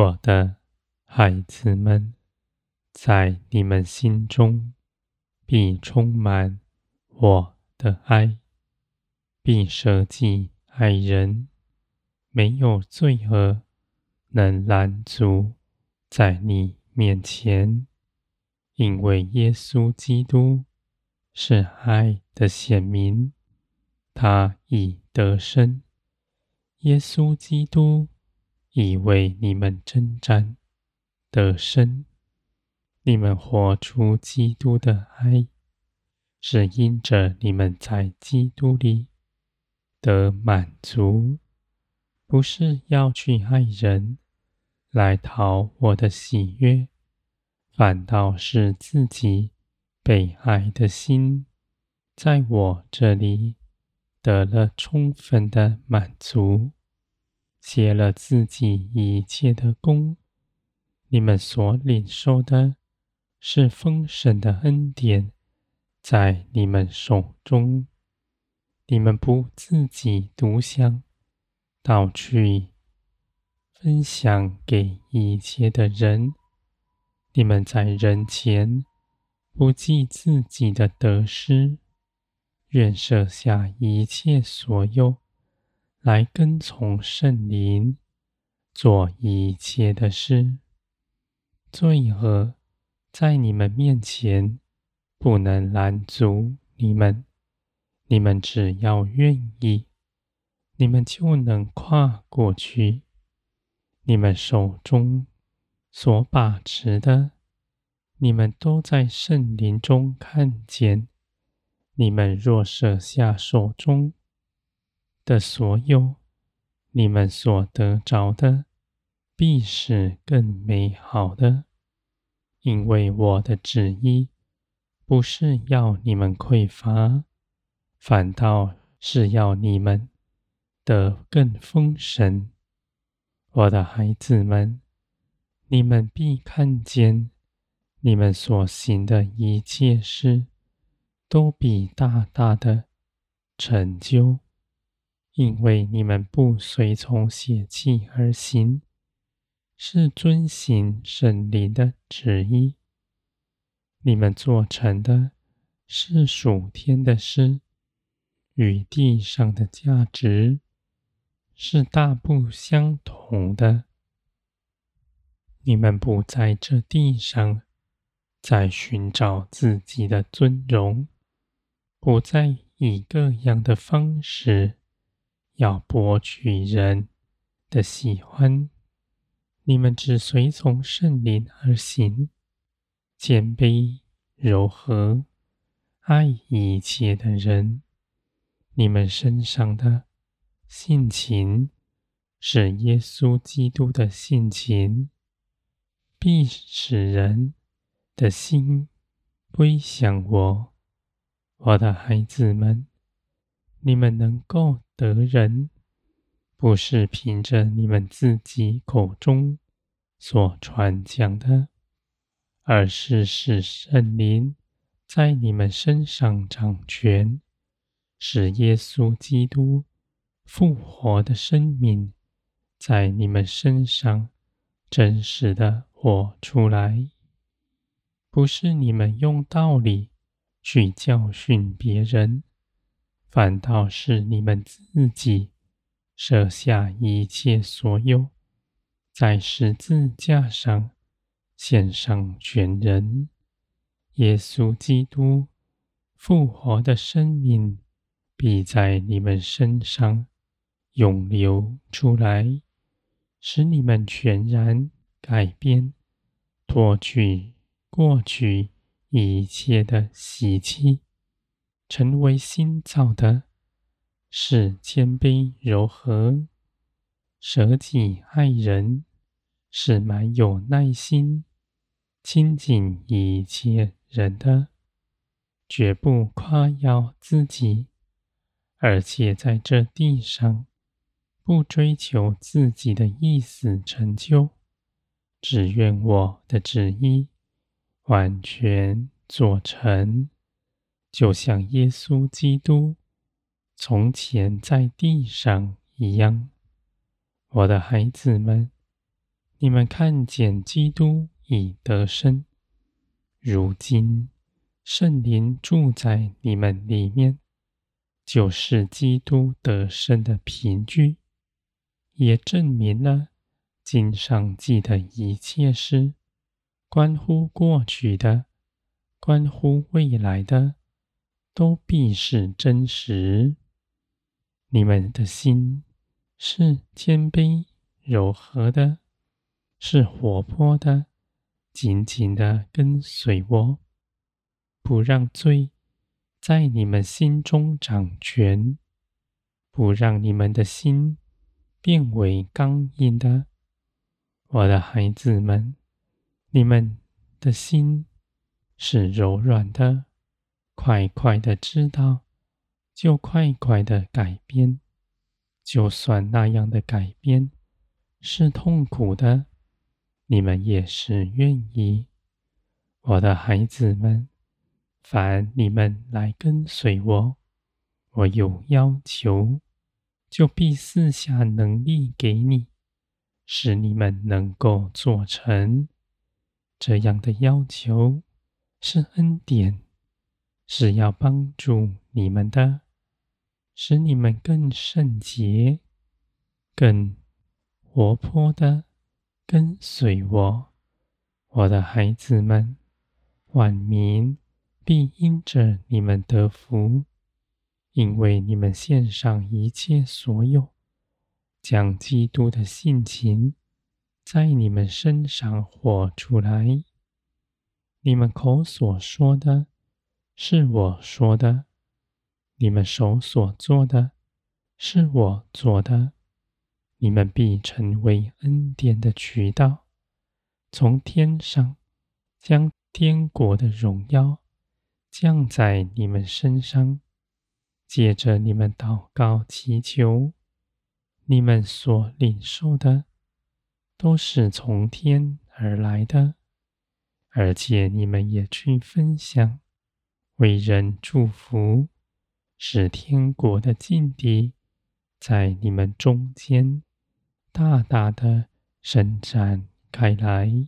我的孩子们，在你们心中必充满我的爱，必舍己爱人，没有罪恶能拦阻在你面前，因为耶稣基督是爱的显明，他已得胜。耶稣基督已为你们征战得胜。你们活出基督的爱，是因着你们在基督里得满足，不是要去爱人来讨我的喜悦，反倒是自己被爱的心在我这里得了充分的满足，结了自己一切的功，你们所领受的。是丰盛的恩典在你们手中，你们不自己独享，倒去分享给一切的人。你们在人前不计自己的得失，愿舍下一切所有，来跟从圣灵，做一切的事。罪恶。在你们面前不能拦阻你们，你们只要愿意，你们就能跨过去。你们手中所把持的，你们都在圣灵中看见。你们若舍下手中的所有，你们所得着的，必是更美好的。因为我的旨意不是要你们匮乏，反倒是要你们得更丰盛。我的孩子们，你们必看见，你们所行的一切事，都必大大的成就，因为你们不随从血气而行。是遵行神灵的旨意，你们做成的是属天的事，与地上的价值是大不相同的。你们不在这地上再寻找自己的尊荣，不再以各样的方式要博取人的喜欢。你们只随从圣灵而行，谦卑、柔和、爱一切的人。你们身上的性情是耶稣基督的性情，必使人的心归向我。我的孩子们，你们能够得人。不是凭着你们自己口中所传讲的，而是使圣灵在你们身上掌权，使耶稣基督复活的生命在你们身上真实的活出来。不是你们用道理去教训别人，反倒是你们自己。舍下一切所有，在十字架上献上全人。耶稣基督复活的生命，必在你们身上涌流出来，使你们全然改变，脱去过去一切的习气，成为新造的。是谦卑柔和，舍己爱人，是蛮有耐心，亲近一切人的，绝不夸耀自己，而且在这地上不追求自己的意思成就，只愿我的旨意完全做成，就像耶稣基督。从前在地上一样，我的孩子们，你们看见基督已得生，如今圣灵住在你们里面，就是基督得生的凭据，也证明了经上记的一切事，关乎过去的，关乎未来的，都必是真实。你们的心是谦卑柔和的。是活泼的，紧紧的跟随我，不让罪在你们心中掌权，不让你们的心变为刚硬的。我的孩子们，你们的心是柔软的，快快的知道，就快快的改变，就算那样的改变是痛苦的。你们也是愿意，我的孩子们，凡你们来跟随我，我有要求，就必赐下能力给你，使你们能够做成。这样的要求是恩典，是要帮助你们的，使你们更圣洁、更活泼的。跟随我，我的孩子们，万民必因着你们得福，因为你们献上一切所有，将基督的性情在你们身上活出来。你们口所说的，是我说的；你们手所做的，是我做的。你们必成为恩典的渠道，从天上将天国的荣耀降在你们身上。借着你们祷告祈求，你们所领受的都是从天而来的，而且你们也去分享，为人祝福，使天国的境地在你们中间。大大的伸展开来。